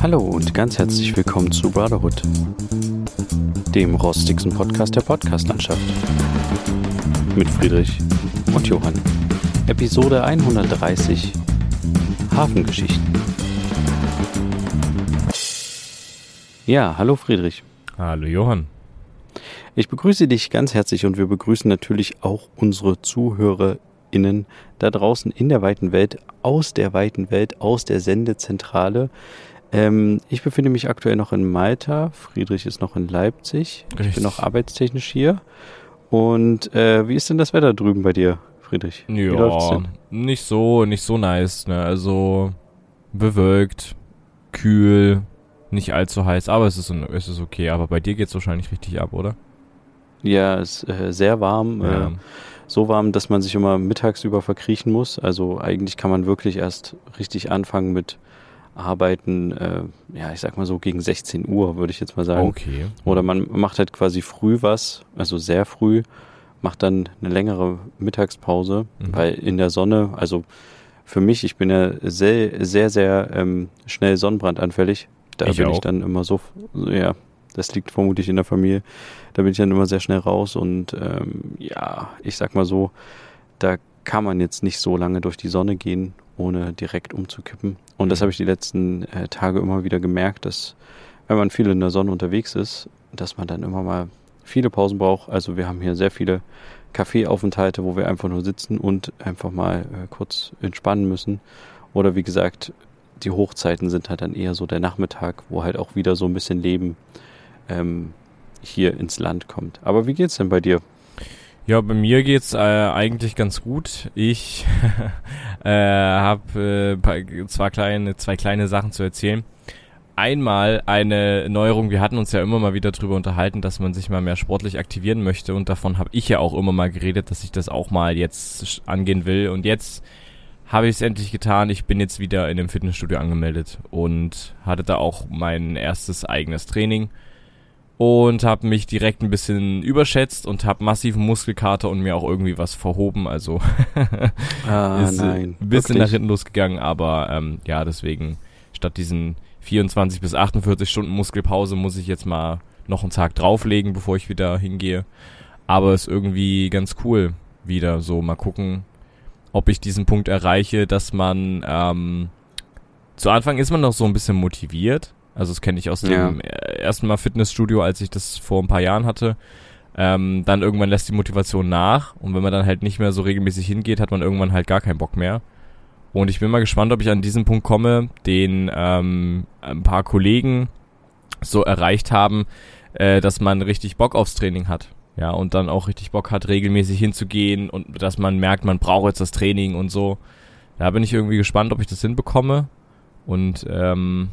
Hallo und ganz herzlich willkommen zu Brotherhood, dem rostigsten Podcast der Podcastlandschaft. Mit Friedrich und Johann. Episode 130 Hafengeschichten. Ja, hallo Friedrich. Hallo Johann. Ich begrüße dich ganz herzlich und wir begrüßen natürlich auch unsere ZuhörerInnen da draußen in der weiten Welt, aus der weiten Welt, aus der Sendezentrale. Ähm, ich befinde mich aktuell noch in Malta. Friedrich ist noch in Leipzig. Ich Richtig. bin noch arbeitstechnisch hier. Und äh, wie ist denn das Wetter drüben bei dir, Friedrich? Wie läuft's Ja, denn? nicht so, nicht so nice, ne? Also bewölkt, kühl, nicht allzu heiß, aber es ist, es ist okay. Aber bei dir geht's wahrscheinlich richtig ab, oder? Ja, es ist äh, sehr warm. Ja. Äh, so warm, dass man sich immer mittagsüber verkriechen muss. Also eigentlich kann man wirklich erst richtig anfangen mit Arbeiten, äh, ja, ich sag mal so gegen 16 Uhr, würde ich jetzt mal sagen. Okay. Oder man macht halt quasi früh was, also sehr früh, macht dann eine längere Mittagspause, Mhm. weil in der Sonne, also für mich, ich bin ja sehr, sehr, sehr ähm, schnell sonnenbrandanfällig. Da Ich bin auch. ich dann immer so, ja, das liegt vermutlich in der Familie. Da bin ich dann immer sehr schnell raus und ähm, ja, ich sag mal so, da kann man jetzt nicht so lange durch die Sonne gehen, ohne direkt umzukippen. Und das Mhm. habe ich die letzten äh, Tage immer wieder gemerkt, dass wenn man viel in der Sonne unterwegs ist, dass man dann immer mal viele Pausen braucht. Also wir haben hier sehr viele Kaffeeaufenthalte, wo wir einfach nur sitzen und einfach mal äh, kurz entspannen müssen. Oder wie gesagt, die Hochzeiten sind halt dann eher so der Nachmittag, wo halt auch wieder so ein bisschen Leben ähm, hier ins Land kommt. Aber wie geht's denn bei dir? Ja, bei mir geht's äh, eigentlich ganz gut. Ich äh, habe äh, zwar kleine, zwei kleine Sachen zu erzählen. Einmal eine Neuerung, wir hatten uns ja immer mal wieder drüber unterhalten, dass man sich mal mehr sportlich aktivieren möchte und davon habe ich ja auch immer mal geredet, dass ich das auch mal jetzt angehen will und jetzt habe ich es endlich getan. Ich bin jetzt wieder in dem Fitnessstudio angemeldet und hatte da auch mein erstes eigenes Training und habe mich direkt ein bisschen überschätzt und habe massiven Muskelkater und mir auch irgendwie was verhoben. Also Ah, ist äh, ein bisschen nach hinten losgegangen, aber ähm, ja, deswegen statt diesen 24 bis 48 Stunden Muskelpause muss ich jetzt mal noch einen Tag drauflegen, bevor ich wieder hingehe. Aber ist irgendwie ganz cool wieder so mal gucken, ob ich diesen Punkt erreiche, dass man ähm, zu Anfang ist man noch so ein bisschen motiviert. Also das kenne ich aus Ja. dem äh, ersten Mal Fitnessstudio, als ich das vor ein paar Jahren hatte. Ähm, dann irgendwann lässt die Motivation nach und wenn man dann halt nicht mehr so regelmäßig hingeht, hat man irgendwann halt gar keinen Bock mehr. Und ich bin mal gespannt, ob ich an diesen Punkt komme, den ähm, ein paar Kollegen so erreicht haben, äh, dass man richtig Bock aufs Training hat. Ja, und dann auch richtig Bock hat, regelmäßig hinzugehen und dass man merkt, man braucht jetzt das Training und so. Da bin ich irgendwie gespannt, ob ich das hinbekomme. Und ähm,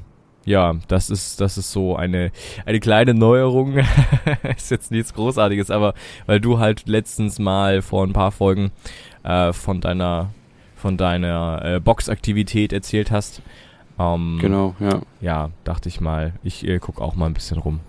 ja, das ist, das ist so eine, eine kleine Neuerung. ist jetzt nichts Großartiges, aber weil du halt letztens mal vor ein paar Folgen äh, von deiner von deiner äh, Boxaktivität erzählt hast. Ähm, Genau, ja. Ja, dachte ich mal, ich äh, guck auch mal ein bisschen rum.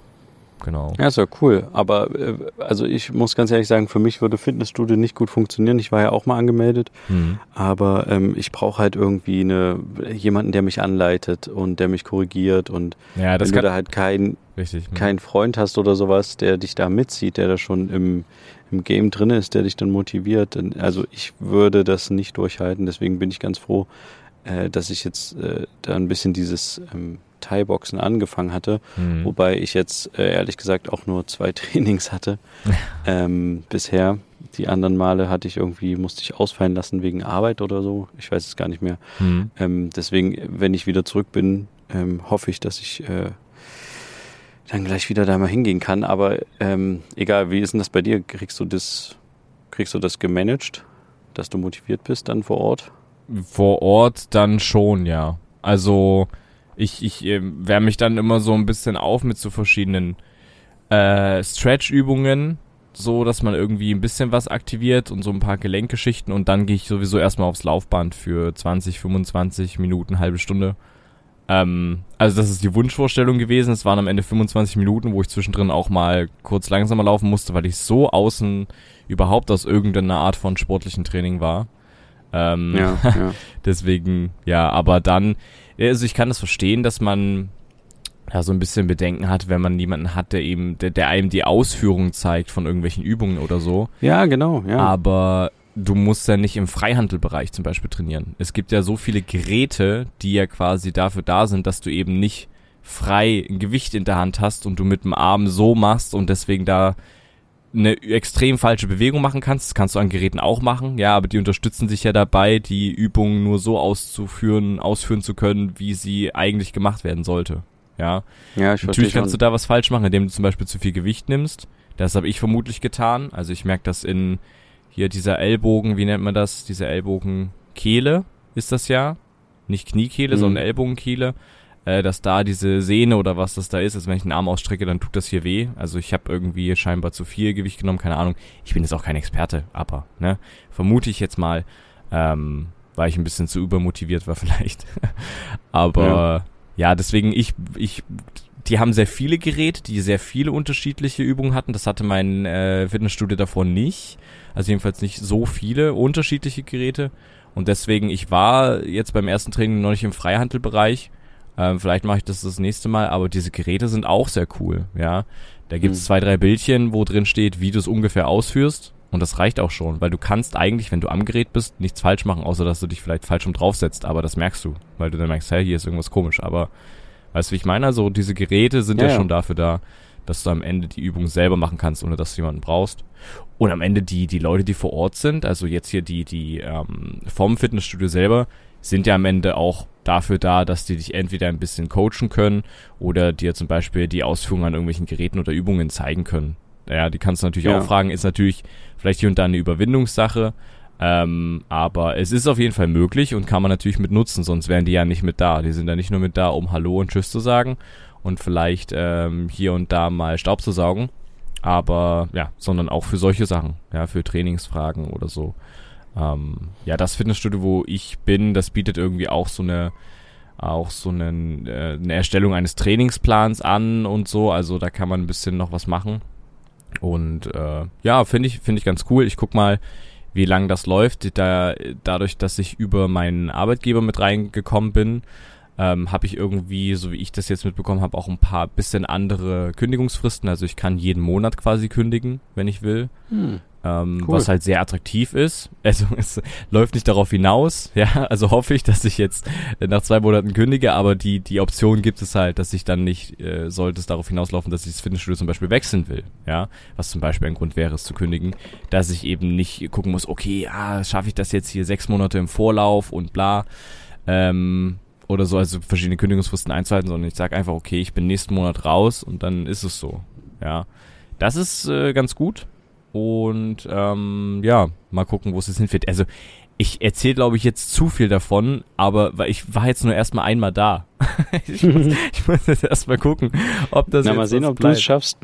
Genau. Ja, ist ja cool. Aber äh, also ich muss ganz ehrlich sagen, für mich würde Fitnessstudio nicht gut funktionieren. Ich war ja auch mal angemeldet, Hm. aber ähm, ich brauche halt irgendwie eine jemanden, der mich anleitet und der mich korrigiert. Und Ja, das wenn du da halt keinen richtig. keinen Freund hast oder sowas, der dich da mitzieht, der da schon im, im Game drin ist, der dich dann motiviert. Also ich würde das nicht durchhalten. Deswegen bin ich ganz froh, äh, dass ich jetzt äh, da ein bisschen dieses ähm, Thai-Boxen angefangen hatte. Hm. Wobei ich jetzt äh, ehrlich gesagt auch nur zwei Trainings hatte ähm, bisher. Die anderen Male hatte ich irgendwie, musste ich ausfallen lassen wegen Arbeit oder so. Ich weiß es gar nicht mehr. Hm. Ähm, deswegen, wenn ich wieder zurück bin, ähm, hoffe ich, dass ich äh, dann gleich wieder da mal hingehen kann. Aber ähm, egal, wie ist denn das bei dir? Kriegst du das, kriegst du das gemanagt, dass du motiviert bist dann vor Ort? Vor Ort dann schon, ja. Also ich, ich äh, wärme mich dann immer so ein bisschen auf mit so verschiedenen äh, Stretch-Übungen, so dass man irgendwie ein bisschen was aktiviert und so ein paar Gelenkgeschichten und dann gehe ich sowieso erstmal aufs Laufband für 20, 25 Minuten, halbe Stunde. Ähm, also das ist die Wunschvorstellung gewesen. Es waren am Ende 25 Minuten, wo ich zwischendrin auch mal kurz langsamer laufen musste, weil ich so außen überhaupt aus irgendeiner Art von sportlichen Training war. Ähm, Ja, ja. Deswegen, ja, aber dann, also ich kann das verstehen, dass man ja, so ein bisschen Bedenken hat, wenn man jemanden hat, der eben, der, der einem die Ausführung zeigt von irgendwelchen Übungen oder so. Ja, genau, ja. Aber du musst ja nicht im Freihandelbereich zum Beispiel trainieren. Es gibt ja so viele Geräte, die ja quasi dafür da sind, dass du eben nicht frei ein Gewicht in der Hand hast und du mit dem Arm so machst und deswegen da eine extrem falsche Bewegung machen kannst. Das kannst du an Geräten auch machen, ja, aber die unterstützen sich ja dabei, die Übungen nur so auszuführen, ausführen zu können, wie sie eigentlich gemacht werden sollte. Ja, ja ich natürlich kannst du da was falsch machen, indem du zum Beispiel zu viel Gewicht nimmst. Das habe ich vermutlich getan. Also ich merke das in hier dieser Ellbogen, wie nennt man das? Diese Ellbogenkehle ist das ja. Nicht Kniekehle, mhm. sondern Ellbogenkehle äh, dass da diese Sehne oder was das da ist, also wenn ich den Arm ausstrecke, dann tut das hier weh. Also ich habe irgendwie scheinbar zu viel Gewicht genommen, keine Ahnung. Ich bin jetzt auch kein Experte, aber ne, vermute ich jetzt mal, ähm, weil ich ein bisschen zu übermotiviert war vielleicht. aber ja. ja, deswegen ich ich die haben sehr viele Geräte, die sehr viele unterschiedliche Übungen hatten. Das hatte mein äh, Fitnessstudio davor nicht. Also jedenfalls nicht so viele unterschiedliche Geräte. Und deswegen, ich war jetzt beim ersten Training noch nicht im Freihandelbereich. Ähm, vielleicht mache ich das das nächste Mal, aber diese Geräte sind auch sehr cool, ja. Da gibt's mhm. zwei, drei Bildchen, wo drin steht, wie du es ungefähr ausführst. Und das reicht auch schon, weil du kannst eigentlich, wenn du am Gerät bist, nichts falsch machen, außer dass du dich vielleicht falsch um draufsetzt. Aber das merkst du, weil du dann merkst, hey, hier ist irgendwas komisch. Aber weißt du, wie ich meine? Also diese Geräte sind ja, ja schon dafür da, dass du am Ende die Übung selber machen kannst, ohne dass du jemanden brauchst. Und am Ende die, die Leute, die vor Ort sind, also jetzt hier die, die ähm, vom Fitnessstudio selber, sind ja am Ende auch dafür da, dass die dich entweder ein bisschen coachen können oder dir zum Beispiel die Ausführung an irgendwelchen Geräten oder Übungen zeigen können. Ja, die kannst du natürlich ja. auch fragen, ist natürlich vielleicht hier und da eine Überwindungssache, ähm, aber es ist auf jeden Fall möglich und kann man natürlich mit nutzen, sonst wären die ja nicht mit da. Die sind ja nicht nur mit da, um Hallo und Tschüss zu sagen und vielleicht ähm, hier und da mal Staub zu saugen, aber ja, sondern auch für solche Sachen, ja, für Trainingsfragen oder so. Ähm, ja, das Fitnessstudio, wo ich bin, das bietet irgendwie auch so eine auch so eine, äh, eine Erstellung eines Trainingsplans an und so. Also da kann man ein bisschen noch was machen. Und äh, ja, finde ich, finde ich ganz cool. Ich guck mal, wie lang das läuft. Da, dadurch, dass ich über meinen Arbeitgeber mit reingekommen bin, ähm, habe ich irgendwie, so wie ich das jetzt mitbekommen habe, auch ein paar bisschen andere Kündigungsfristen. Also ich kann jeden Monat quasi kündigen, wenn ich will. Hm. Ähm, cool. Was halt sehr attraktiv ist. Also es läuft nicht darauf hinaus, ja. Also hoffe ich, dass ich jetzt nach zwei Monaten kündige, aber die, die Option gibt es halt, dass ich dann nicht, äh, sollte es darauf hinauslaufen, dass ich das Fitnessstudio zum Beispiel wechseln will, ja. Was zum Beispiel ein Grund wäre, es zu kündigen, dass ich eben nicht gucken muss, okay, ah, schaffe ich das jetzt hier sechs Monate im Vorlauf und bla. Ähm, oder so, also verschiedene Kündigungsfristen einzuhalten, sondern ich sage einfach, okay, ich bin nächsten Monat raus und dann ist es so. Ja. Das ist äh, ganz gut. Und ähm, ja, mal gucken, wo es jetzt hinführt. Also ich erzähle, glaube ich, jetzt zu viel davon, aber weil ich war jetzt nur erstmal einmal da. ich, muss, ich muss jetzt erstmal gucken, ob das Na, jetzt mal sehen, ob du es schaffst.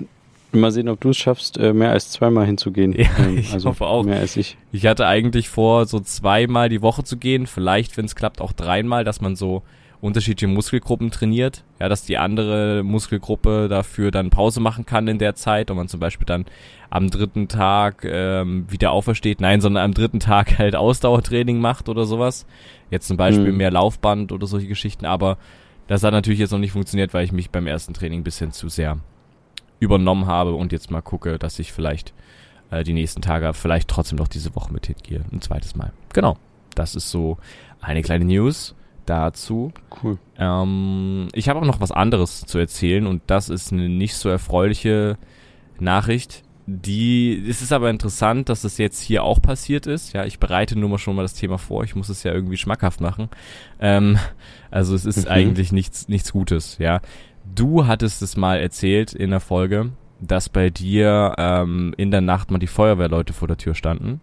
Mal sehen, ob du es schaffst, äh, mehr als zweimal hinzugehen. Ja, ähm, ich also hoffe auch. Mehr als ich. Ich hatte eigentlich vor, so zweimal die Woche zu gehen, vielleicht, wenn es klappt, auch dreimal, dass man so unterschiedliche Muskelgruppen trainiert, ja, dass die andere Muskelgruppe dafür dann Pause machen kann in der Zeit und man zum Beispiel dann am dritten Tag ähm, wieder aufersteht, nein, sondern am dritten Tag halt Ausdauertraining macht oder sowas. Jetzt zum Beispiel mhm. mehr Laufband oder solche Geschichten, aber das hat natürlich jetzt noch nicht funktioniert, weil ich mich beim ersten Training ein bisschen zu sehr übernommen habe und jetzt mal gucke, dass ich vielleicht äh, die nächsten Tage vielleicht trotzdem noch diese Woche mit hingehe. Ein zweites Mal. Genau. Das ist so eine kleine News dazu. Cool. Ähm, ich habe auch noch was anderes zu erzählen und das ist eine nicht so erfreuliche Nachricht. Die, es ist aber interessant, dass das jetzt hier auch passiert ist. Ja, ich bereite nur mal schon mal das Thema vor. Ich muss es ja irgendwie schmackhaft machen. Ähm, also es ist mhm. eigentlich nichts, nichts Gutes. Ja, du hattest es mal erzählt in der Folge, dass bei dir ähm, in der Nacht mal die Feuerwehrleute vor der Tür standen.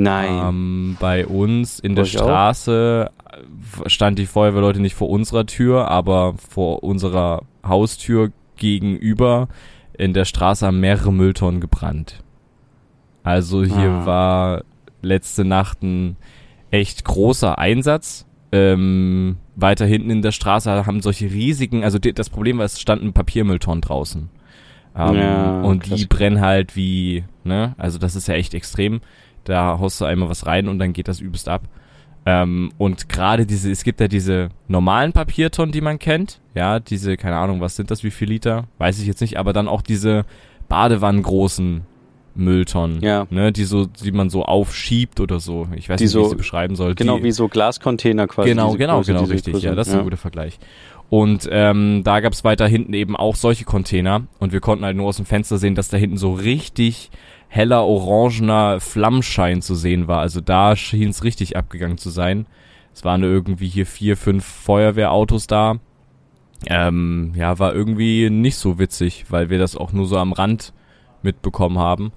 Nein. Ähm, bei uns in der Straße stand die Feuerwehrleute nicht vor unserer Tür, aber vor unserer Haustür gegenüber in der Straße haben mehrere Mülltonnen gebrannt. Also hier ah. war letzte Nacht ein echt großer Einsatz. Ähm, weiter hinten in der Straße haben solche riesigen, also die, das Problem war, es standen Papiermülltonnen draußen. Ähm, ja, und die brennen halt wie, ne, also das ist ja echt extrem. Da haust du einmal was rein und dann geht das übelst ab. Ähm, und gerade diese, es gibt ja diese normalen Papiertonnen, die man kennt. Ja, diese, keine Ahnung, was sind das, wie viel Liter? Weiß ich jetzt nicht, aber dann auch diese Badewannengroßen Mülltonnen, Ja. ne, die so, die man so aufschiebt oder so. Ich weiß Die nicht, wie so- ich sie beschreiben soll. Genau die, wie so Glascontainer quasi. Genau, genau, Größe, genau, richtig. Größe. Ja, das ist ein guter Vergleich. Und ähm, da gab's weiter hinten eben auch solche Container und wir konnten halt nur aus dem Fenster sehen, dass da hinten so richtig heller orangener Flammschein zu sehen war. Also da schien es richtig abgegangen zu sein. Es waren irgendwie hier vier, fünf Feuerwehrautos da. Ähm, ja, war irgendwie nicht so witzig, weil wir das auch nur so am Rand mitbekommen haben.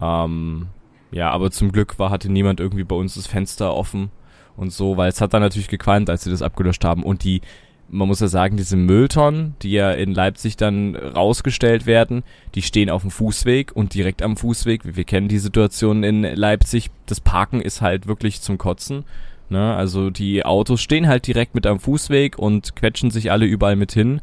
Ähm, ja, aber zum Glück war, hatte niemand irgendwie bei uns das Fenster offen und so, weil es hat dann natürlich gequalmt, als sie das abgelöscht haben. Und die, man muss ja sagen, diese Mülltonnen, die ja in Leipzig dann rausgestellt werden, die stehen auf dem Fußweg und direkt am Fußweg. Wir, kennen die Situation in Leipzig. Das Parken ist halt wirklich zum Kotzen. Ne? Also die Autos stehen halt direkt mit am Fußweg und quetschen sich alle überall mit hin.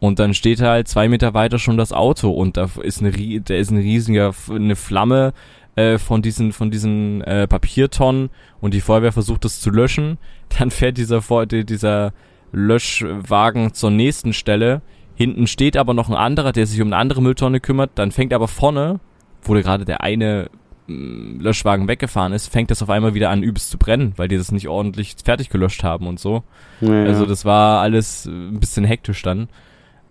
Und dann steht halt zwei Meter weiter schon das Auto und da ist eine, da ist ein riesiger, eine Flamme äh, von diesen, von diesen äh, Papiertonnen und die Feuerwehr versucht das zu löschen. Dann fährt dieser, dieser Löschwagen zur nächsten Stelle. Hinten steht aber noch ein anderer, der sich um eine andere Mülltonne kümmert. Dann fängt aber vorne, wo gerade der eine mh, Löschwagen weggefahren ist, fängt das auf einmal wieder an übelst zu brennen, weil die das nicht ordentlich fertig gelöscht haben und so. Ja, ja. Also das war alles äh, ein bisschen hektisch dann.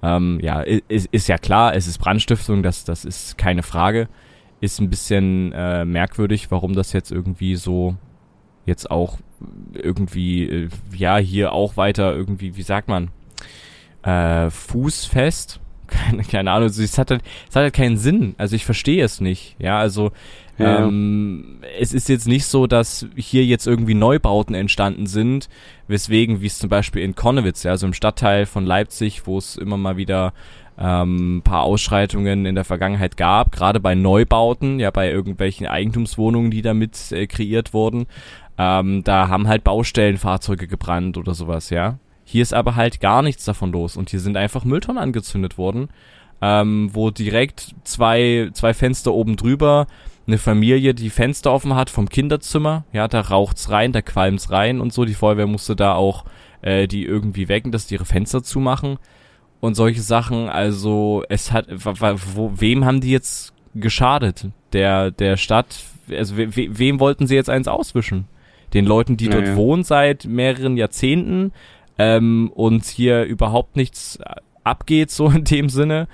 Ähm, ja, ist, ist ja klar, es ist Brandstiftung, das, das ist keine Frage. Ist ein bisschen äh, merkwürdig, warum das jetzt irgendwie so jetzt auch irgendwie, äh, ja, hier auch weiter irgendwie, wie sagt man, äh, fußfest. Keine, keine Ahnung, also es hat, halt, es hat halt keinen Sinn. Also ich verstehe es nicht. Ja, also Ja. ähm, es ist jetzt nicht so, dass hier jetzt irgendwie Neubauten entstanden sind, weswegen, wie es zum Beispiel in Konnewitz, ja, also im Stadtteil von Leipzig, wo es immer mal wieder ähm, ein paar Ausschreitungen in der Vergangenheit gab, gerade bei Neubauten, ja, bei irgendwelchen Eigentumswohnungen, die damit äh, kreiert wurden, ähm, da haben halt Baustellenfahrzeuge gebrannt oder sowas, ja. Hier ist aber halt gar nichts davon los und hier sind einfach Mülltonnen angezündet worden, ähm, wo direkt zwei, zwei Fenster oben drüber eine Familie die Fenster offen hat vom Kinderzimmer, ja, da raucht's rein, da qualmt's rein und so. Die Feuerwehr musste da auch äh, die irgendwie wecken, dass die ihre Fenster zumachen und solche Sachen. Also es hat, wo, wem haben die jetzt geschadet? Der der Stadt, also we, wem wollten sie jetzt eins auswischen? Den Leuten, die dort Naja. wohnen seit mehreren Jahrzehnten ähm, und hier überhaupt nichts abgeht, so in dem Sinne.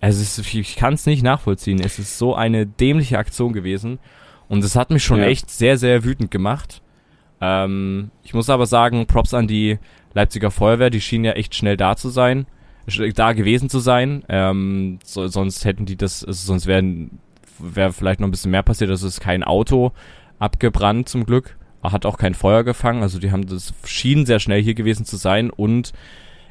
Also ist, ich kann es nicht nachvollziehen. Es ist so eine dämliche Aktion gewesen. Und es hat mich schon Ja. echt sehr, sehr wütend gemacht. Ähm, ich muss aber sagen, Props an die Leipziger Feuerwehr, die schien ja echt schnell da zu sein, da gewesen zu sein. Ähm, so, sonst hätten die das, also sonst wären wäre vielleicht noch ein bisschen mehr passiert. Es ist kein Auto abgebrannt zum Glück. Hat auch kein Feuer gefangen. Also die haben das schien sehr schnell hier gewesen zu sein und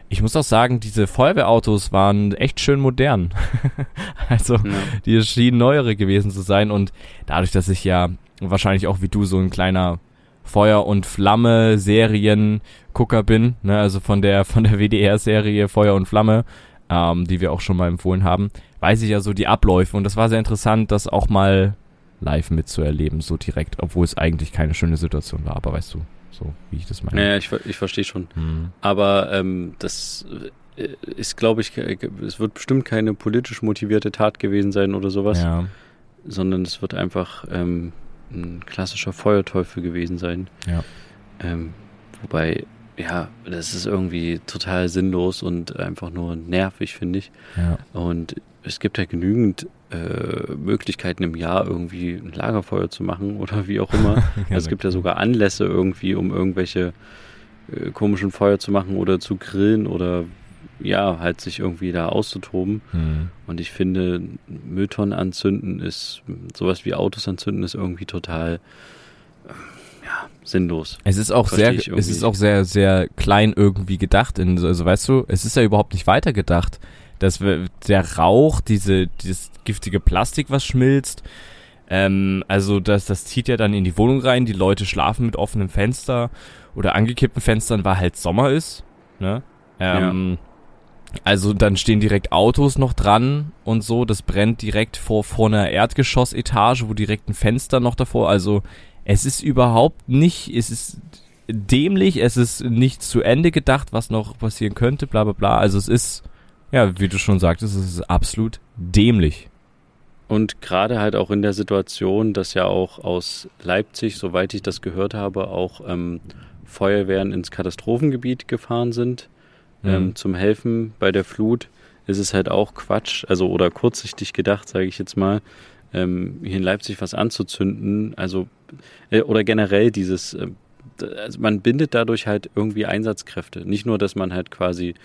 ich muss auch sagen, diese Feuerwehrautos waren echt schön modern. also Ja. die schienen neuere gewesen zu sein und dadurch, dass ich ja wahrscheinlich auch wie du so ein kleiner Feuer und Flamme Serien Gucker bin, ne, also von der von der WDR Serie Feuer und Flamme, ähm, die wir auch schon mal empfohlen haben, weiß ich ja so die Abläufe und das war sehr interessant, das auch mal live mitzuerleben, so direkt, obwohl es eigentlich keine schöne Situation war, aber weißt du, so wie ich das meine. Naja, ich, ich verstehe schon. Hm. Aber ähm, das äh, ist, glaube ich, ke- es wird bestimmt keine politisch motivierte Tat gewesen sein oder sowas, Ja, sondern es wird einfach ähm, ein klassischer Feuerteufel gewesen sein. Ja. Ähm, wobei, ja, das ist irgendwie total sinnlos und einfach nur nervig, finde ich. ja, Und es gibt ja genügend äh, Möglichkeiten im Jahr irgendwie ein Lagerfeuer zu machen oder wie auch immer. Also es gibt ja sogar Anlässe irgendwie, um irgendwelche äh, komischen Feuer zu machen oder zu grillen oder ja, halt sich irgendwie da auszutoben. Hm. Und ich finde, Mülltonnen anzünden ist, sowas wie Autos anzünden ist irgendwie total, äh, ja, sinnlos. Es ist auch Versteh sehr, es ist auch sehr, sehr klein irgendwie gedacht. In, also weißt du, es ist ja überhaupt nicht weiter gedacht. Dass wir, der Rauch, diese, dieses giftige Plastik, was schmilzt, ähm, also das, das zieht ja dann in die Wohnung rein. Die Leute schlafen mit offenem Fenster oder angekippten Fenstern, weil halt Sommer ist. Ne? Ähm, Also dann stehen direkt Autos noch dran und so. Das brennt direkt vor, vor einer Erdgeschossetage, wo direkt ein Fenster noch davor. Also es ist überhaupt nicht, es ist dämlich, es ist nicht zu Ende gedacht, was noch passieren könnte, bla bla bla. Also es ist, ja, wie du schon sagtest, es ist absolut dämlich. Und gerade halt auch in der Situation, dass ja auch aus Leipzig, soweit ich das gehört habe, auch ähm, Feuerwehren ins Katastrophengebiet gefahren sind mhm. ähm, zum Helfen bei der Flut, ist es halt auch Quatsch, also oder kurzsichtig gedacht, sage ich jetzt mal, ähm, hier in Leipzig was anzuzünden. Also äh, oder generell dieses, äh, also man bindet dadurch halt irgendwie Einsatzkräfte. Nicht nur, dass man halt quasi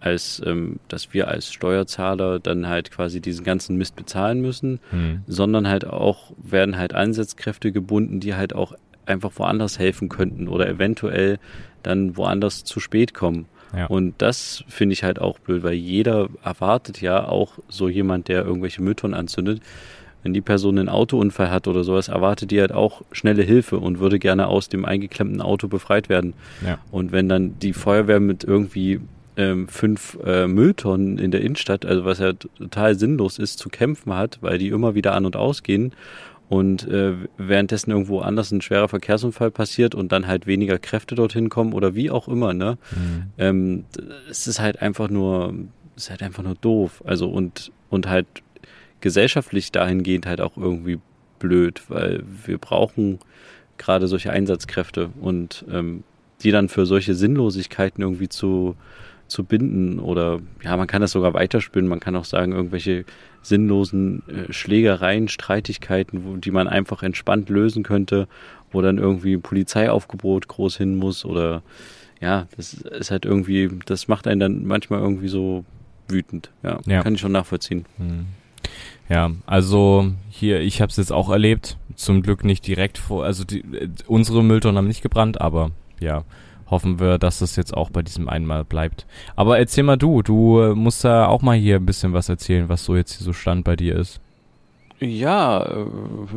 als, ähm, dass wir als Steuerzahler dann halt quasi diesen ganzen Mist bezahlen müssen, mhm. sondern halt auch werden halt Einsatzkräfte gebunden, die halt auch einfach woanders helfen könnten oder eventuell dann woanders zu spät kommen. Ja. Und das finde ich halt auch blöd, weil jeder erwartet ja auch so jemand, der irgendwelche Mülltonnen anzündet, wenn die Person einen Autounfall hat oder sowas, erwartet die halt auch schnelle Hilfe und würde gerne aus dem eingeklemmten Auto befreit werden. Ja. Und wenn dann die Feuerwehr mit irgendwie ähm, fünf äh, Mülltonnen in der Innenstadt, also was ja total sinnlos ist, zu kämpfen hat, weil die immer wieder an und ausgehen und äh, währenddessen irgendwo anders ein schwerer Verkehrsunfall passiert und dann halt weniger Kräfte dorthin kommen oder wie auch immer, ne? Mhm. Ähm, es ist halt einfach nur, es ist halt einfach nur doof. Also und, und halt gesellschaftlich dahingehend halt auch irgendwie blöd, weil wir brauchen gerade solche Einsatzkräfte und ähm, die dann für solche Sinnlosigkeiten irgendwie zu zu binden oder ja, man kann das sogar weiterspinnen. Man kann auch sagen, irgendwelche sinnlosen äh, Schlägereien, Streitigkeiten, wo, die man einfach entspannt lösen könnte, wo dann irgendwie ein Polizeiaufgebot groß hin muss oder ja, das ist halt irgendwie, das macht einen dann manchmal irgendwie so wütend. Ja, ja. kann ich schon nachvollziehen. Hm. Ja, also hier, ich habe es jetzt auch erlebt. Zum Glück nicht direkt vor, also die, äh, unsere Mülltonnen haben nicht gebrannt, aber ja, hoffen wir, dass das jetzt auch bei diesem einmal bleibt. Aber erzähl mal du, du äh, musst da auch mal hier ein bisschen was erzählen, was so jetzt hier so Stand bei dir ist. Ja, äh,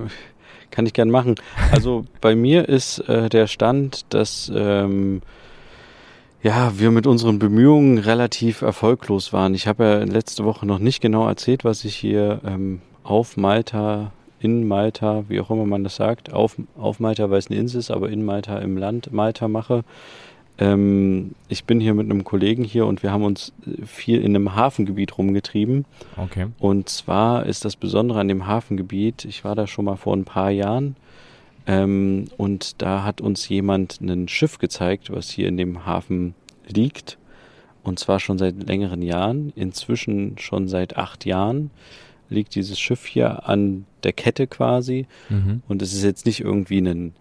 kann ich gern machen. Also bei mir ist äh, der Stand, dass ähm, ja, wir mit unseren Bemühungen relativ erfolglos waren. Ich habe ja letzte Woche noch nicht genau erzählt, was ich hier ähm, auf Malta in Malta, wie auch immer man das sagt, auf, auf Malta, weil es eine Insel ist, aber in Malta im Land Malta mache. Ähm, ich bin hier mit einem Kollegen hier und wir haben uns viel in einem Hafengebiet rumgetrieben. Okay. Und zwar ist das Besondere an dem Hafengebiet, ich war da schon mal vor ein paar Jahren, ähm, und da hat uns jemand ein Schiff gezeigt, was hier in dem Hafen liegt. Und zwar schon seit längeren Jahren, inzwischen schon seit acht Jahren liegt dieses Schiff hier an der Kette quasi. Mhm. Und es ist jetzt nicht irgendwie ein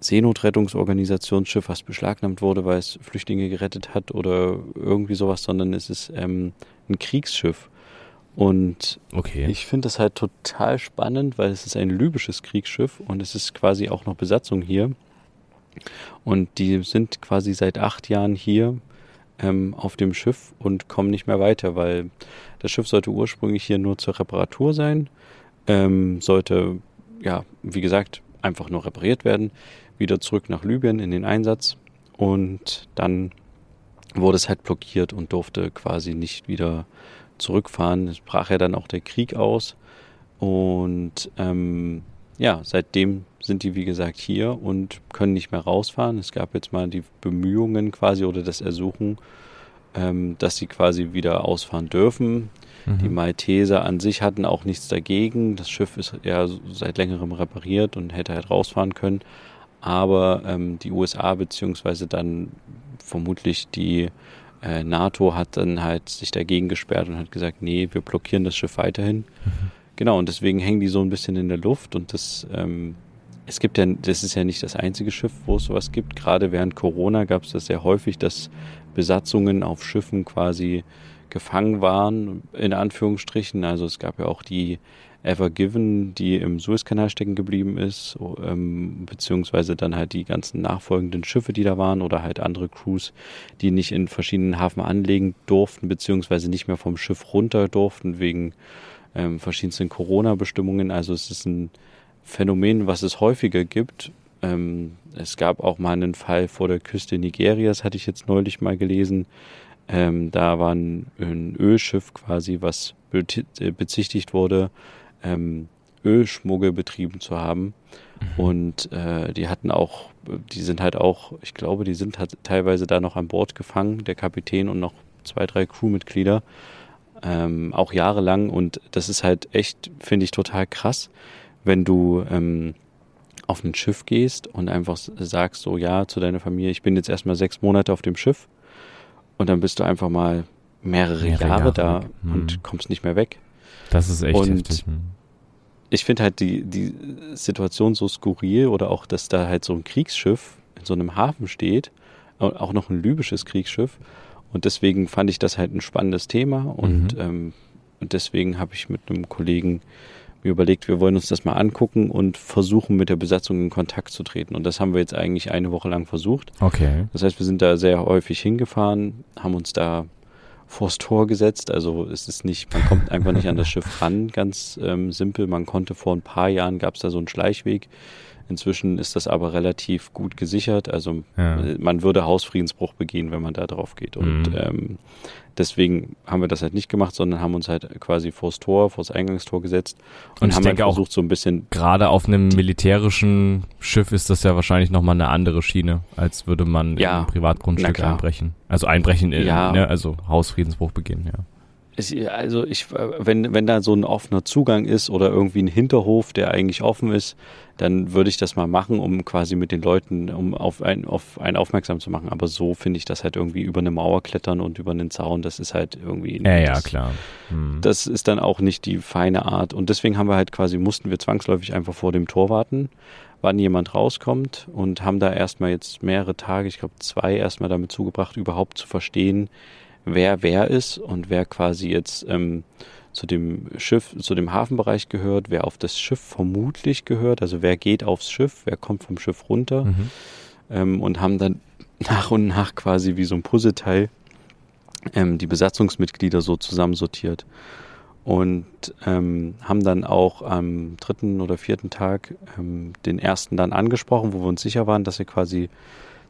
Seenotrettungsorganisationsschiff, was beschlagnahmt wurde, weil es Flüchtlinge gerettet hat oder irgendwie sowas, sondern es ist ähm, ein Kriegsschiff. Und okay. ich finde das halt total spannend, weil es ist ein libysches Kriegsschiff und es ist quasi auch noch Besatzung hier. Und die sind quasi seit acht Jahren hier ähm, auf dem Schiff und kommen nicht mehr weiter, weil das Schiff sollte ursprünglich hier nur zur Reparatur sein, ähm, sollte, ja, wie gesagt, einfach nur repariert werden, wieder zurück nach Libyen in den Einsatz und dann wurde es halt blockiert und durfte quasi nicht wieder zurückfahren. Es brach ja dann auch der Krieg aus und ähm, ja, seitdem sind die, wie gesagt, hier und können nicht mehr rausfahren. Es gab jetzt mal die Bemühungen quasi oder das Ersuchen, ähm, dass sie quasi wieder ausfahren dürfen. Mhm. Die Malteser an sich hatten auch nichts dagegen. Das Schiff ist ja seit längerem repariert und hätte halt rausfahren können. Aber ähm, die USA beziehungsweise dann vermutlich die äh, NATO hat dann halt sich dagegen gesperrt und hat gesagt, nee, wir blockieren das Schiff weiterhin. Mhm. Genau, und deswegen hängen die so ein bisschen in der Luft und das, ähm, es gibt ja, das ist ja nicht das einzige Schiff, wo es sowas gibt. Gerade während Corona gab es das sehr häufig, dass Besatzungen auf Schiffen quasi gefangen waren, in Anführungsstrichen. Also es gab ja auch die Ever Given, die im Suezkanal stecken geblieben ist, ähm, beziehungsweise dann halt die ganzen nachfolgenden Schiffe, die da waren, oder halt andere Crews, die nicht in verschiedenen Hafen anlegen durften, beziehungsweise nicht mehr vom Schiff runter durften wegen ähm, verschiedensten Corona-Bestimmungen. Also es ist ein Phänomen, was es häufiger gibt. Ähm, es gab auch mal einen Fall vor der Küste Nigerias, hatte ich jetzt neulich mal gelesen. Ähm, da war ein, ein, Ölschiff quasi, was bezichtigt wurde, ähm, Ölschmuggel betrieben zu haben. Mhm. Und äh, die hatten auch, die sind halt auch, ich glaube, die sind halt teilweise da noch an Bord gefangen, der Kapitän und noch zwei, drei Crewmitglieder. Ähm, auch jahrelang. Und das ist halt echt, finde ich, total krass, wenn du ähm, auf ein Schiff gehst und einfach sagst so, ja, zu deiner Familie, ich bin jetzt erstmal sechs Monate auf dem Schiff und dann bist du einfach mal mehrere, mehrere Jahre, Jahre, da hm. und kommst nicht mehr weg. Das ist echt und heftig. Hm. Ich finde halt die, die Situation so skurril oder auch, dass da halt so ein Kriegsschiff in so einem Hafen steht, auch noch ein libysches Kriegsschiff. Und deswegen fand ich das halt ein spannendes Thema und, mhm. ähm, und deswegen habe ich mit einem Kollegen mir überlegt, wir wollen uns das mal angucken und versuchen mit der Besatzung in Kontakt zu treten. Und das haben wir jetzt eigentlich eine Woche lang versucht. Okay. Das heißt, wir sind da sehr häufig hingefahren, haben uns da vors Tor gesetzt. Also es ist nicht, man kommt einfach nicht an das Schiff ran, ganz ähm, simpel. Man konnte vor ein paar Jahren, gab es da so einen Schleichweg, Inzwischen ist das aber relativ gut gesichert. Also ja. man würde Hausfriedensbruch begehen, wenn man da drauf geht. Und mhm. ähm, deswegen haben wir das halt nicht gemacht, sondern haben uns halt quasi vors Tor, vors Eingangstor gesetzt und, und haben halt versucht, so ein bisschen. Gerade auf einem militärischen Schiff ist das ja wahrscheinlich nochmal eine andere Schiene, als würde man ja, im Privatgrundstück einbrechen. Also einbrechen, in, ja. ne, also Hausfriedensbruch begehen, ja also ich, wenn, wenn da so ein offener Zugang ist oder irgendwie ein Hinterhof, der eigentlich offen ist, dann würde ich das mal machen, um quasi mit den Leuten, um auf ein, auf einen aufmerksam zu machen. Aber so finde ich das halt irgendwie über eine Mauer klettern und über einen Zaun, das ist halt irgendwie. Ja, das, ja, klar. Hm. Das ist dann auch nicht die feine Art. Und deswegen haben wir halt quasi, mussten wir zwangsläufig einfach vor dem Tor warten, wann jemand rauskommt und haben da erstmal jetzt mehrere Tage, ich glaube zwei erstmal damit zugebracht, überhaupt zu verstehen, wer wer ist und wer quasi jetzt ähm, zu dem Schiff, zu dem Hafenbereich gehört, wer auf das Schiff vermutlich gehört, also wer geht aufs Schiff, wer kommt vom Schiff runter. Mhm. ähm, und haben dann nach und nach quasi wie so ein Puzzleteil ähm, die Besatzungsmitglieder so zusammensortiert. Und ähm, haben dann auch am dritten oder vierten Tag ähm, den ersten dann angesprochen, wo wir uns sicher waren, dass er quasi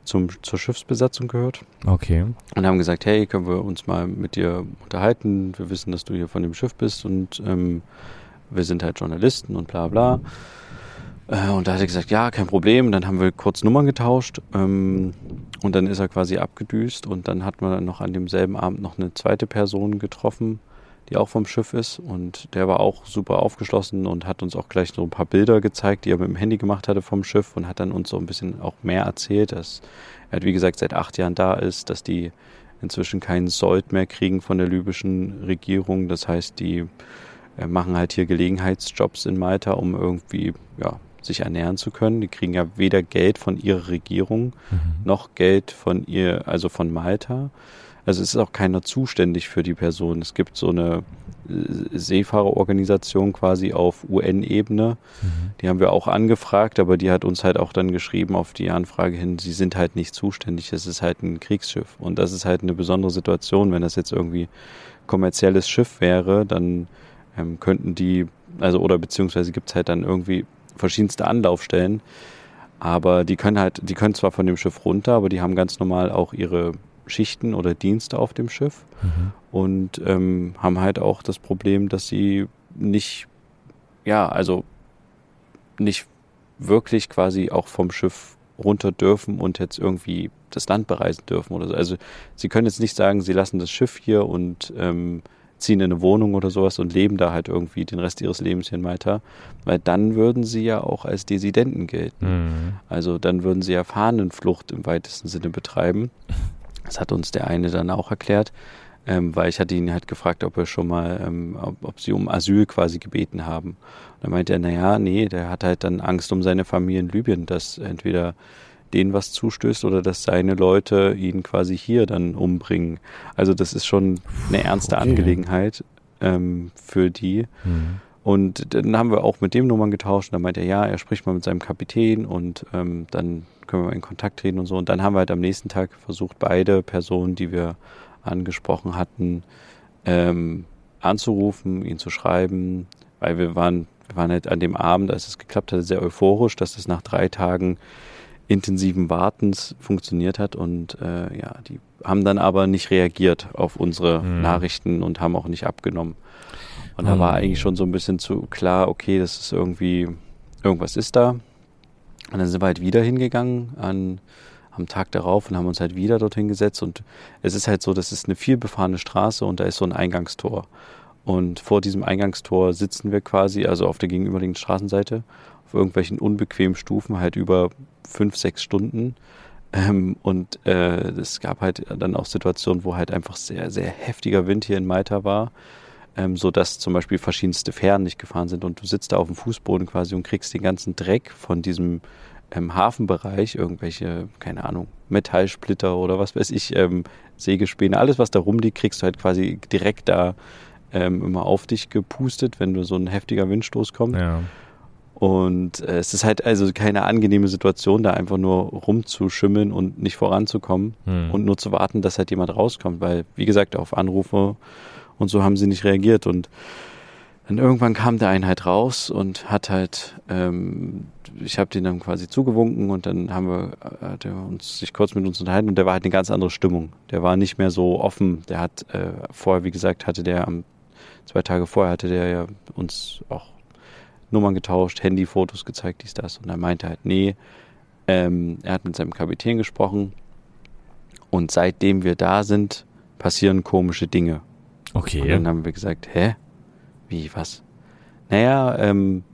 zum, zur Schiffsbesatzung gehört. Okay. Und haben gesagt, hey, können wir uns mal mit dir unterhalten? Wir wissen, dass du hier von dem Schiff bist und ähm, wir sind halt Journalisten und bla bla. Äh, und da hat er gesagt, ja, kein Problem. Dann haben wir kurz Nummern getauscht ähm, und dann ist er quasi abgedüst und dann hat man noch an demselben Abend noch eine zweite Person getroffen, die auch vom Schiff ist. Und der war auch super aufgeschlossen und hat uns auch gleich so ein paar Bilder gezeigt, die er mit dem Handy gemacht hatte vom Schiff und hat dann uns so ein bisschen auch mehr erzählt, dass er, halt, wie gesagt, seit acht Jahren da ist, dass die inzwischen keinen Sold mehr kriegen von der libyschen Regierung. Das heißt, die äh, machen halt hier Gelegenheitsjobs in Malta, um irgendwie, ja, sich ernähren zu können. Die kriegen ja weder Geld von ihrer Regierung mhm. noch Geld von ihr, also von Malta. Also es ist auch keiner zuständig für die Person. Es gibt so eine äh, Seefahrerorganisation quasi auf UN-Ebene. Mhm. Die haben wir auch angefragt, aber die hat uns halt auch dann geschrieben auf die Anfrage hin, sie sind halt nicht zuständig. Es ist halt ein Kriegsschiff. Und das ist halt eine besondere Situation. Wenn das jetzt irgendwie kommerzielles Schiff wäre, dann ähm, könnten die, also oder beziehungsweise gibt es halt dann irgendwie verschiedenste Anlaufstellen. Aber die können halt, die können zwar von dem Schiff runter, aber die haben ganz normal auch ihre Schichten oder Dienste auf dem Schiff mhm. und ähm, haben halt auch das Problem, dass sie nicht, ja, also nicht wirklich quasi auch vom Schiff runter dürfen und jetzt irgendwie das Land bereisen dürfen oder so. Also sie können jetzt nicht sagen, sie lassen das Schiff hier und ähm, ziehen in eine Wohnung oder sowas und leben da halt irgendwie den Rest ihres Lebens hier in Malta, weil dann würden sie ja auch als Dissidenten gelten. Mhm. Also dann würden sie ja Fahnenflucht im weitesten Sinne betreiben. Das hat uns der eine dann auch erklärt, ähm, weil ich hatte ihn halt gefragt, ob er schon mal, ähm, ob, ob, sie um Asyl quasi gebeten haben. Und dann meinte er, naja, nee, der hat halt dann Angst um seine Familie in Libyen, dass entweder denen was zustößt oder dass seine Leute ihn quasi hier dann umbringen. Also das ist schon eine ernste okay. Angelegenheit ähm, für die. Mhm. Und dann haben wir auch mit dem Nummern getauscht. Und dann meinte er, ja, er spricht mal mit seinem Kapitän und ähm, dann können wir in Kontakt treten und so. Und dann haben wir halt am nächsten Tag versucht, beide Personen, die wir angesprochen hatten, ähm, anzurufen, ihn zu schreiben, weil wir waren, wir waren halt an dem Abend, als es geklappt hat, sehr euphorisch, dass es nach drei Tagen intensiven Wartens funktioniert hat und äh, ja, die haben dann aber nicht reagiert auf unsere mhm. Nachrichten und haben auch nicht abgenommen. Und da war nee. eigentlich schon so ein bisschen zu klar, okay, das ist irgendwie, irgendwas ist da. Und dann sind wir halt wieder hingegangen an, am Tag darauf und haben uns halt wieder dorthin gesetzt. Und es ist halt so, das ist eine vielbefahrene Straße und da ist so ein Eingangstor. Und vor diesem Eingangstor sitzen wir quasi, also auf der gegenüberliegenden Straßenseite, auf irgendwelchen unbequemen Stufen, halt über fünf, sechs Stunden. Ähm, und äh, es gab halt dann auch Situationen, wo halt einfach sehr, sehr heftiger Wind hier in Malta war, ähm, so dass zum Beispiel verschiedenste Fähren nicht gefahren sind und du sitzt da auf dem Fußboden quasi und kriegst den ganzen Dreck von diesem ähm, Hafenbereich, irgendwelche, keine Ahnung, Metallsplitter oder was weiß ich, ähm, Sägespäne, alles was da rumliegt, kriegst du halt quasi direkt da ähm, immer auf dich gepustet, wenn du so ein heftiger Windstoß kommt. Ja. Und äh, es ist halt also keine angenehme Situation, da einfach nur rumzuschimmeln und nicht voranzukommen Hm. und nur zu warten, dass halt jemand rauskommt, weil, wie gesagt, auf Anrufe und so haben sie nicht reagiert und dann irgendwann kam der Einheit raus und hat halt, ähm, ich habe den dann quasi zugewunken und dann haben wir, äh, hat er uns sich kurz mit uns unterhalten und der war halt eine ganz andere Stimmung. Der war nicht mehr so offen. Der hat äh, vorher, wie gesagt, hatte der am zwei Tage vorher hatte der ja uns auch Nummern getauscht, Handyfotos gezeigt, dies, das. Und er meinte halt, nee, ähm, er hat mit seinem Kapitän gesprochen und seitdem wir da sind, passieren komische Dinge. Und Okay. dann haben wir gesagt, hä? Wie, was? Naja, ähm,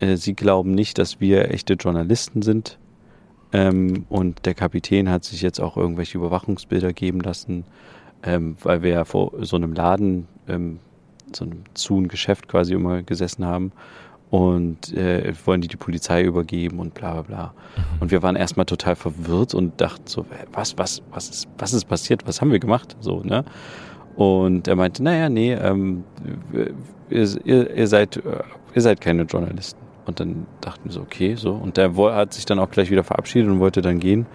äh, sie glauben nicht, dass wir echte Journalisten sind. Ähm, und der Kapitän hat sich jetzt auch irgendwelche Überwachungsbilder geben lassen, ähm, weil wir ja vor so einem Laden, ähm, so einem zu einem Geschäft quasi immer gesessen haben. Und äh, wollen die die Polizei übergeben und bla bla bla. Und wir waren erstmal total verwirrt und dachten so, was, was, was ist, was ist passiert? Was haben wir gemacht? So, ne? Und er meinte, naja, nee, ähm, ihr, ihr, ihr seid, äh, ihr seid keine Journalisten. Und dann dachten wir so, okay, so. Und der hat sich dann auch gleich wieder verabschiedet und wollte dann gehen.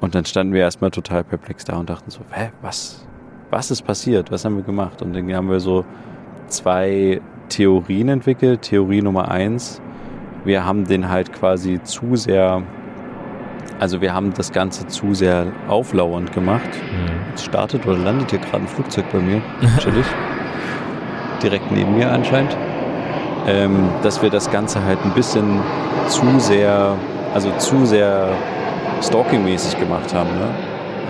Und dann standen wir erstmal total perplex da und dachten so, hä, was, was ist passiert? Was haben wir gemacht? Und dann haben wir so zwei Theorien entwickelt. Theorie Nummer eins, wir haben den halt quasi zu sehr, also wir haben das Ganze zu sehr auflauernd gemacht. Hm. Jetzt startet oder landet hier gerade ein Flugzeug bei mir. Chillig. Direkt neben mir anscheinend. Ähm, dass wir das Ganze halt ein bisschen zu sehr, also zu sehr stalking-mäßig gemacht haben. Ne?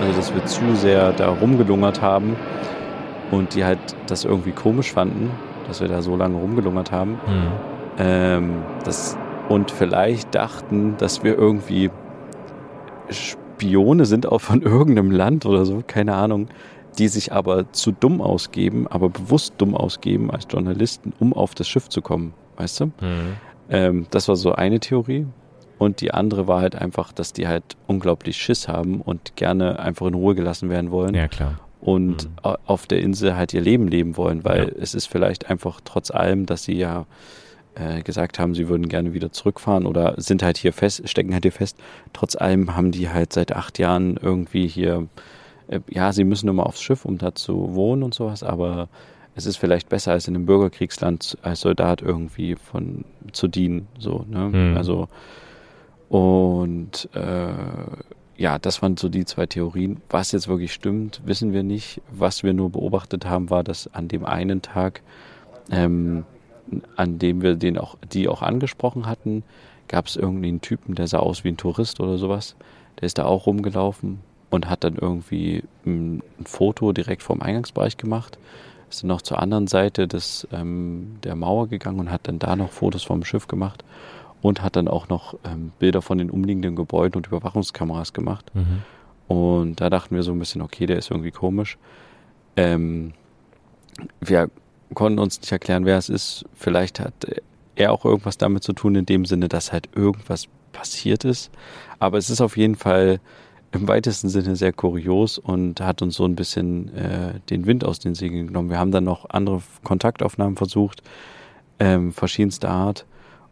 Also dass wir zu sehr da rumgelungert haben und die halt das irgendwie komisch fanden, dass wir da so lange rumgelungert haben. Hm. Ähm, das, und vielleicht dachten, dass wir irgendwie Spione sind auch von irgendeinem Land oder so, keine Ahnung, die sich aber zu dumm ausgeben, aber bewusst dumm ausgeben als Journalisten, um auf das Schiff zu kommen, weißt du? Hm. Ähm, das war so eine Theorie. Und die andere war halt einfach, dass die halt unglaublich Schiss haben und gerne einfach in Ruhe gelassen werden wollen Ja, klar. und Mhm. au- auf der Insel halt ihr Leben leben wollen, weil Ja. es ist vielleicht einfach trotz allem, dass sie ja äh, gesagt haben, sie würden gerne wieder zurückfahren oder sind halt hier fest, stecken halt hier fest. Trotz allem haben die halt seit acht Jahren irgendwie hier, äh, ja, sie müssen immer aufs Schiff, um da zu wohnen und sowas, aber es ist vielleicht besser als in einem Bürgerkriegsland als Soldat irgendwie von zu dienen, so, ne? Mhm. Also und äh, ja, das waren so die zwei Theorien. Was jetzt wirklich stimmt, wissen wir nicht. Was wir nur beobachtet haben, war, dass an dem einen Tag, ähm, an dem wir den auch, die auch angesprochen hatten, gab es irgendeinen Typen, der sah aus wie ein Tourist oder sowas. Der ist da auch rumgelaufen und hat dann irgendwie ein, Foto direkt vorm Eingangsbereich gemacht. Ist dann noch zur anderen Seite des, ähm, der Mauer gegangen und hat dann da noch Fotos vom Schiff gemacht und hat dann auch noch ähm, Bilder von den umliegenden Gebäuden und Überwachungskameras gemacht. Mhm. Und da dachten wir so ein bisschen, okay, der ist irgendwie komisch. Ähm, wir konnten uns nicht erklären, wer es ist. Vielleicht hat er auch irgendwas damit zu tun, in dem Sinne, dass halt irgendwas passiert ist. Aber es ist auf jeden Fall im weitesten Sinne sehr kurios und hat uns so ein bisschen äh, den Wind aus den Segeln genommen. Wir haben dann noch andere Kontaktaufnahmen versucht, ähm, verschiedenster Art.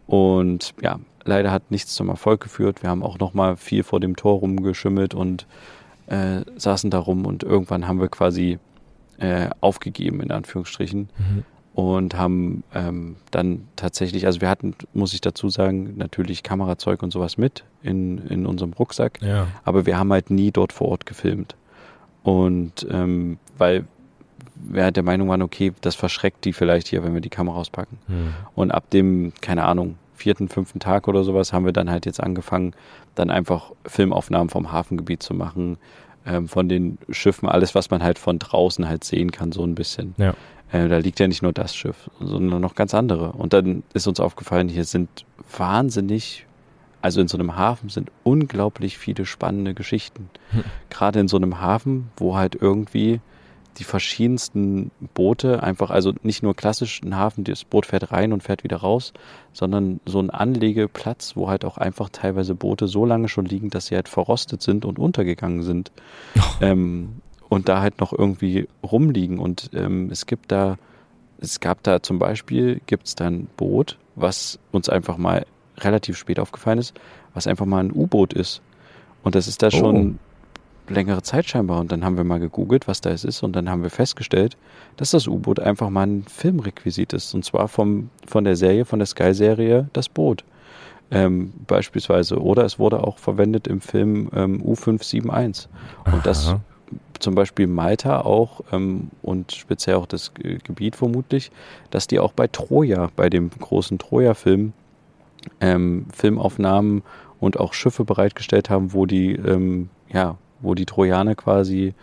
Und ja, leider hat nichts zum Erfolg geführt. Wir haben auch noch mal viel vor dem Tor rumgeschimmelt und äh, saßen da rum und irgendwann haben wir quasi äh, aufgegeben, in Anführungsstrichen, Mhm. und haben ähm, dann tatsächlich, also wir hatten, muss ich dazu sagen, natürlich Kamerazeug und sowas mit in, in unserem Rucksack, Ja. aber wir haben halt nie dort vor Ort gefilmt. Und ähm, weil wir der Meinung waren, okay, das verschreckt die vielleicht hier, wenn wir die Kamera auspacken. Hm. Und ab dem, keine Ahnung, vierten, fünften Tag oder sowas haben wir dann halt jetzt angefangen, dann einfach Filmaufnahmen vom Hafengebiet zu machen, ähm, von den Schiffen, alles, was man halt von draußen halt sehen kann, so ein bisschen. Ja. Äh, da liegt ja nicht nur das Schiff, sondern noch ganz andere. Und dann ist uns aufgefallen, hier sind wahnsinnig, also in so einem Hafen sind unglaublich viele spannende Geschichten. Hm. Gerade in so einem Hafen, wo halt irgendwie die verschiedensten Boote einfach, also nicht nur klassisch ein Hafen, das Boot fährt rein und fährt wieder raus, sondern so ein Anlegeplatz, wo halt auch einfach teilweise Boote so lange schon liegen, dass sie halt verrostet sind und untergegangen sind. ähm, und da halt noch irgendwie rumliegen. Und ähm, es gibt da, es gab da zum Beispiel, gibt es da ein Boot, was uns einfach mal relativ spät aufgefallen ist, was einfach mal ein U-Boot ist. Und das ist da schon längere Zeit scheinbar. Und dann haben wir mal gegoogelt, was da es ist. Und dann haben wir festgestellt, dass das U-Boot einfach mal ein Filmrequisit ist. Und zwar vom, von der Serie, von der Sky-Serie, das Boot. Ähm, beispielsweise. Oder es wurde auch verwendet im Film ähm, U571. Und das Aha. zum Beispiel Malta auch ähm, und speziell auch das Ge- Gebiet vermutlich, dass die auch bei Troja, bei dem großen Troja-Film, ähm, Filmaufnahmen und auch Schiffe bereitgestellt haben, wo die, ähm, ja, wo die Trojaner quasi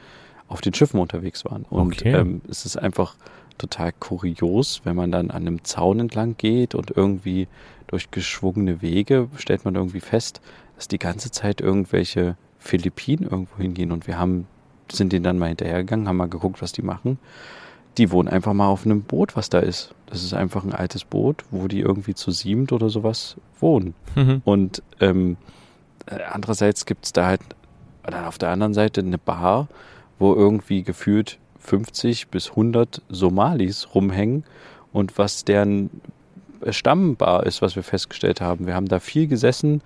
auf den Schiffen unterwegs waren. Und Okay. ähm, es ist einfach total kurios, wenn man dann an einem Zaun entlang geht und irgendwie durch geschwungene Wege stellt man irgendwie fest, dass die ganze Zeit irgendwelche Philippinen irgendwo hingehen und wir haben, sind denen dann mal hinterhergegangen, haben mal geguckt, was die machen. Die wohnen einfach mal auf einem Boot, was da ist. Das ist einfach ein altes Boot, wo die irgendwie zu siebend oder sowas wohnen. Mhm. Und ähm, äh, andererseits gibt es da halt dann auf der anderen Seite eine Bar, wo irgendwie gefühlt 50 bis 100 Somalis rumhängen und was deren Stammbar ist, was wir festgestellt haben. Wir haben da viel gesessen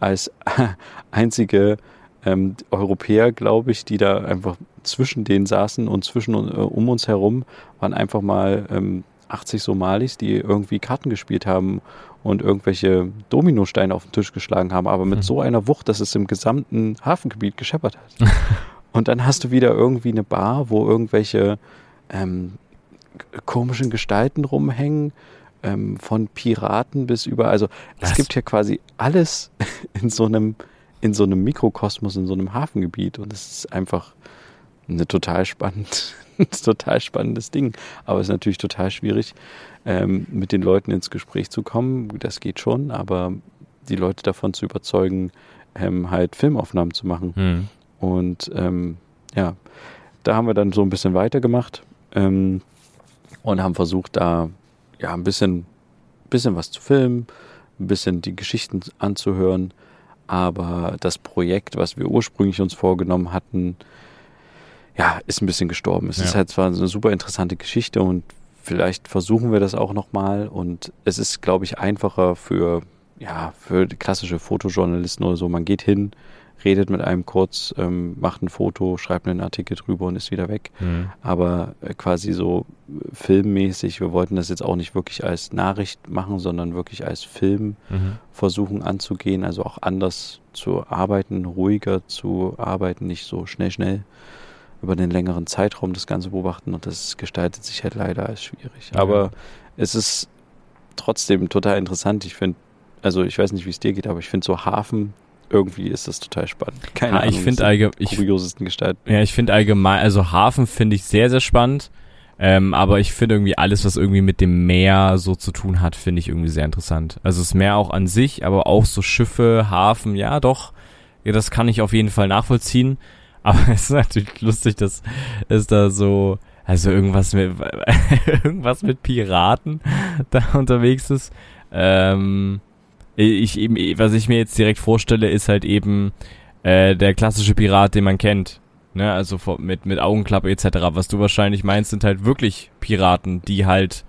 als einzige ähm, Europäer, glaube ich, die da einfach zwischen denen saßen und zwischen äh, um uns herum waren einfach mal ähm, 80 Somalis, die irgendwie Karten gespielt haben und irgendwelche Dominosteine auf den Tisch geschlagen haben, aber mit Mhm. so einer Wucht, dass es im gesamten Hafengebiet gescheppert hat. und dann hast du wieder irgendwie eine Bar, wo irgendwelche ähm, komischen Gestalten rumhängen, ähm, von Piraten bis über, also es Was? gibt ja quasi alles in so einem, in so einem Mikrokosmos, in so einem Hafengebiet und es ist einfach eine total spannend, ein total spannendes Ding. Aber es ist natürlich total schwierig, ähm, mit den Leuten ins Gespräch zu kommen. Das geht schon, aber die Leute davon zu überzeugen, ähm, halt Filmaufnahmen zu machen. Hm. Und ähm, ja, da haben wir dann so ein bisschen weitergemacht ähm, und haben versucht, da ja ein bisschen, bisschen was zu filmen, ein bisschen die Geschichten anzuhören. Aber das Projekt, was wir ursprünglich uns vorgenommen hatten, ja, ist ein bisschen gestorben. Es Ja. ist halt zwar eine super interessante Geschichte und vielleicht versuchen wir das auch nochmal. Und es ist, glaube ich, einfacher für, ja, für klassische Fotojournalisten oder so. Man geht hin, redet mit einem kurz, ähm, macht ein Foto, schreibt einen Artikel drüber und ist wieder weg. Hm. Aber äh, quasi so äh, filmmäßig, wir wollten das jetzt auch nicht wirklich als Nachricht machen, sondern wirklich als Film Mhm. versuchen anzugehen, also auch anders zu arbeiten, ruhiger zu arbeiten, nicht so schnell, schnell über den längeren Zeitraum das Ganze beobachten und das gestaltet sich halt leider als schwierig. Ja. Aber es ist trotzdem total interessant. Ich finde, also ich weiß nicht, wie es dir geht, aber ich finde so Hafen, irgendwie ist das total spannend. Keine Ah, ich Ahnung, finde ich, kuriosesten Gestalten. Ja, ich finde allgemein, also Hafen finde ich sehr, sehr spannend. Ähm, aber ich finde irgendwie alles, was irgendwie mit dem Meer so zu tun hat, finde ich irgendwie sehr interessant. Also das Meer auch an sich, aber auch so Schiffe, Hafen, ja doch, ja, das kann ich auf jeden Fall nachvollziehen. Aber es ist natürlich lustig, dass es da so, also irgendwas mit, irgendwas mit Piraten da unterwegs ist. Ähm, ich eben, was ich mir jetzt direkt vorstelle, ist halt eben äh, der klassische Pirat, den man kennt. Ne, also mit, mit Augenklappe etc. Was du wahrscheinlich meinst, sind halt wirklich Piraten, die halt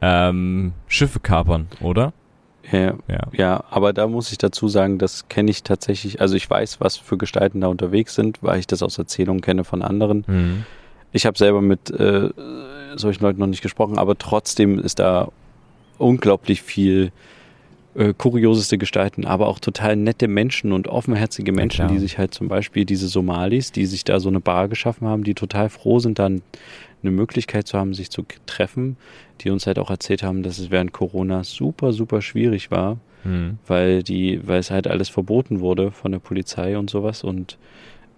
ähm, Schiffe kapern, oder? Ja, Ja. Ja, aber da muss ich dazu sagen, das kenne ich tatsächlich, also ich weiß, was für Gestalten da unterwegs sind, weil ich das aus Erzählungen kenne von anderen. Mhm. Ich habe selber mit äh, solchen Leuten noch nicht gesprochen, aber trotzdem ist da unglaublich viel äh, kurioseste Gestalten, aber auch total nette Menschen und offenherzige Menschen, Ja, die sich halt zum Beispiel diese Somalis, die sich da so eine Bar geschaffen haben, die total froh sind, dann eine Möglichkeit zu haben, sich zu treffen, die uns halt auch erzählt haben, dass es während Corona super, super schwierig war, Hm. weil die, weil es halt alles verboten wurde von der Polizei und sowas. Und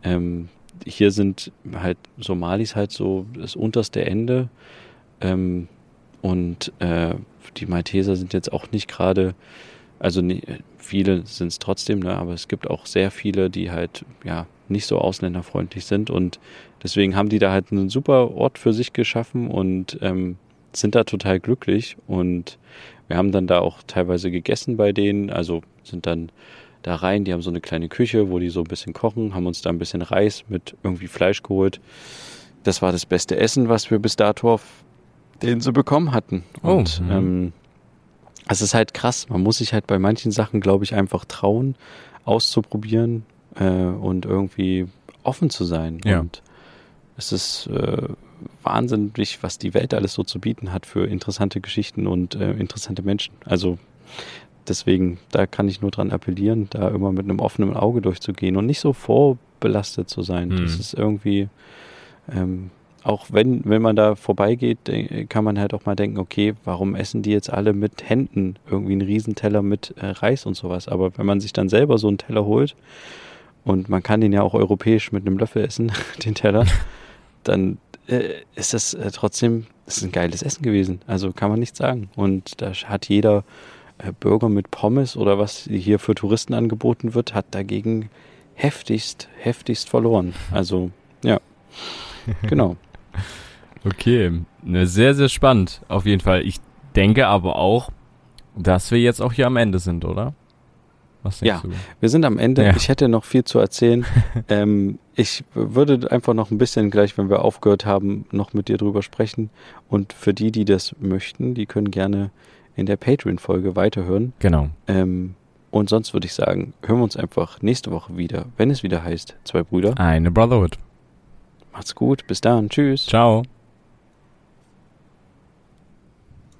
ähm, hier sind halt Somalis halt so das unterste Ende. Ähm, und äh, die Malteser sind jetzt auch nicht gerade, also viele sind es trotzdem, ne, aber es gibt auch sehr viele, die halt ja nicht so ausländerfreundlich sind und deswegen haben die da halt einen super Ort für sich geschaffen und ähm, sind da total glücklich und wir haben dann da auch teilweise gegessen bei denen, also sind dann da rein, die haben so eine kleine Küche, wo die so ein bisschen kochen, haben uns da ein bisschen Reis mit irgendwie Fleisch geholt. Das war das beste Essen, was wir bis dato auf den sie bekommen hatten. Oh, Und mhm. ähm, es ist halt krass. Man muss sich halt bei manchen Sachen, glaube ich, einfach trauen, auszuprobieren äh, und irgendwie offen zu sein. Ja. Und es ist äh, wahnsinnig, was die Welt alles so zu bieten hat für interessante Geschichten und äh, interessante Menschen. Also deswegen, da kann ich nur dran appellieren, da immer mit einem offenen Auge durchzugehen und nicht so vorbelastet zu sein. Mhm. Das ist irgendwie, ähm, auch wenn, wenn man da vorbeigeht, äh, kann man halt auch mal denken, okay, warum essen die jetzt alle mit Händen irgendwie einen Riesenteller mit äh, Reis und sowas? Aber wenn man sich dann selber so einen Teller holt und man kann den ja auch europäisch mit einem Löffel essen, den Teller, dann äh, ist das äh, trotzdem, das ist ein geiles Essen gewesen. Also kann man nichts sagen. Und da hat jeder äh, Burger mit Pommes oder was hier für Touristen angeboten wird, hat dagegen heftigst, heftigst verloren. Also, ja. Genau. Okay, ne, sehr, sehr spannend. Auf jeden Fall. Ich denke aber auch, dass wir jetzt auch hier am Ende sind, oder? Was denkst Ja. du? Wir sind am Ende. Ja. Ich hätte noch viel zu erzählen. ähm, ich würde einfach noch ein bisschen gleich, wenn wir aufgehört haben, noch mit dir drüber sprechen. Und für die, die das möchten, die können gerne in der Patreon-Folge weiterhören. Genau. Ähm, und sonst würde ich sagen, hören wir uns einfach nächste Woche wieder, wenn es wieder heißt, zwei Brüder. Eine Brotherhood. Macht's gut, bis dann, tschüss. Ciao.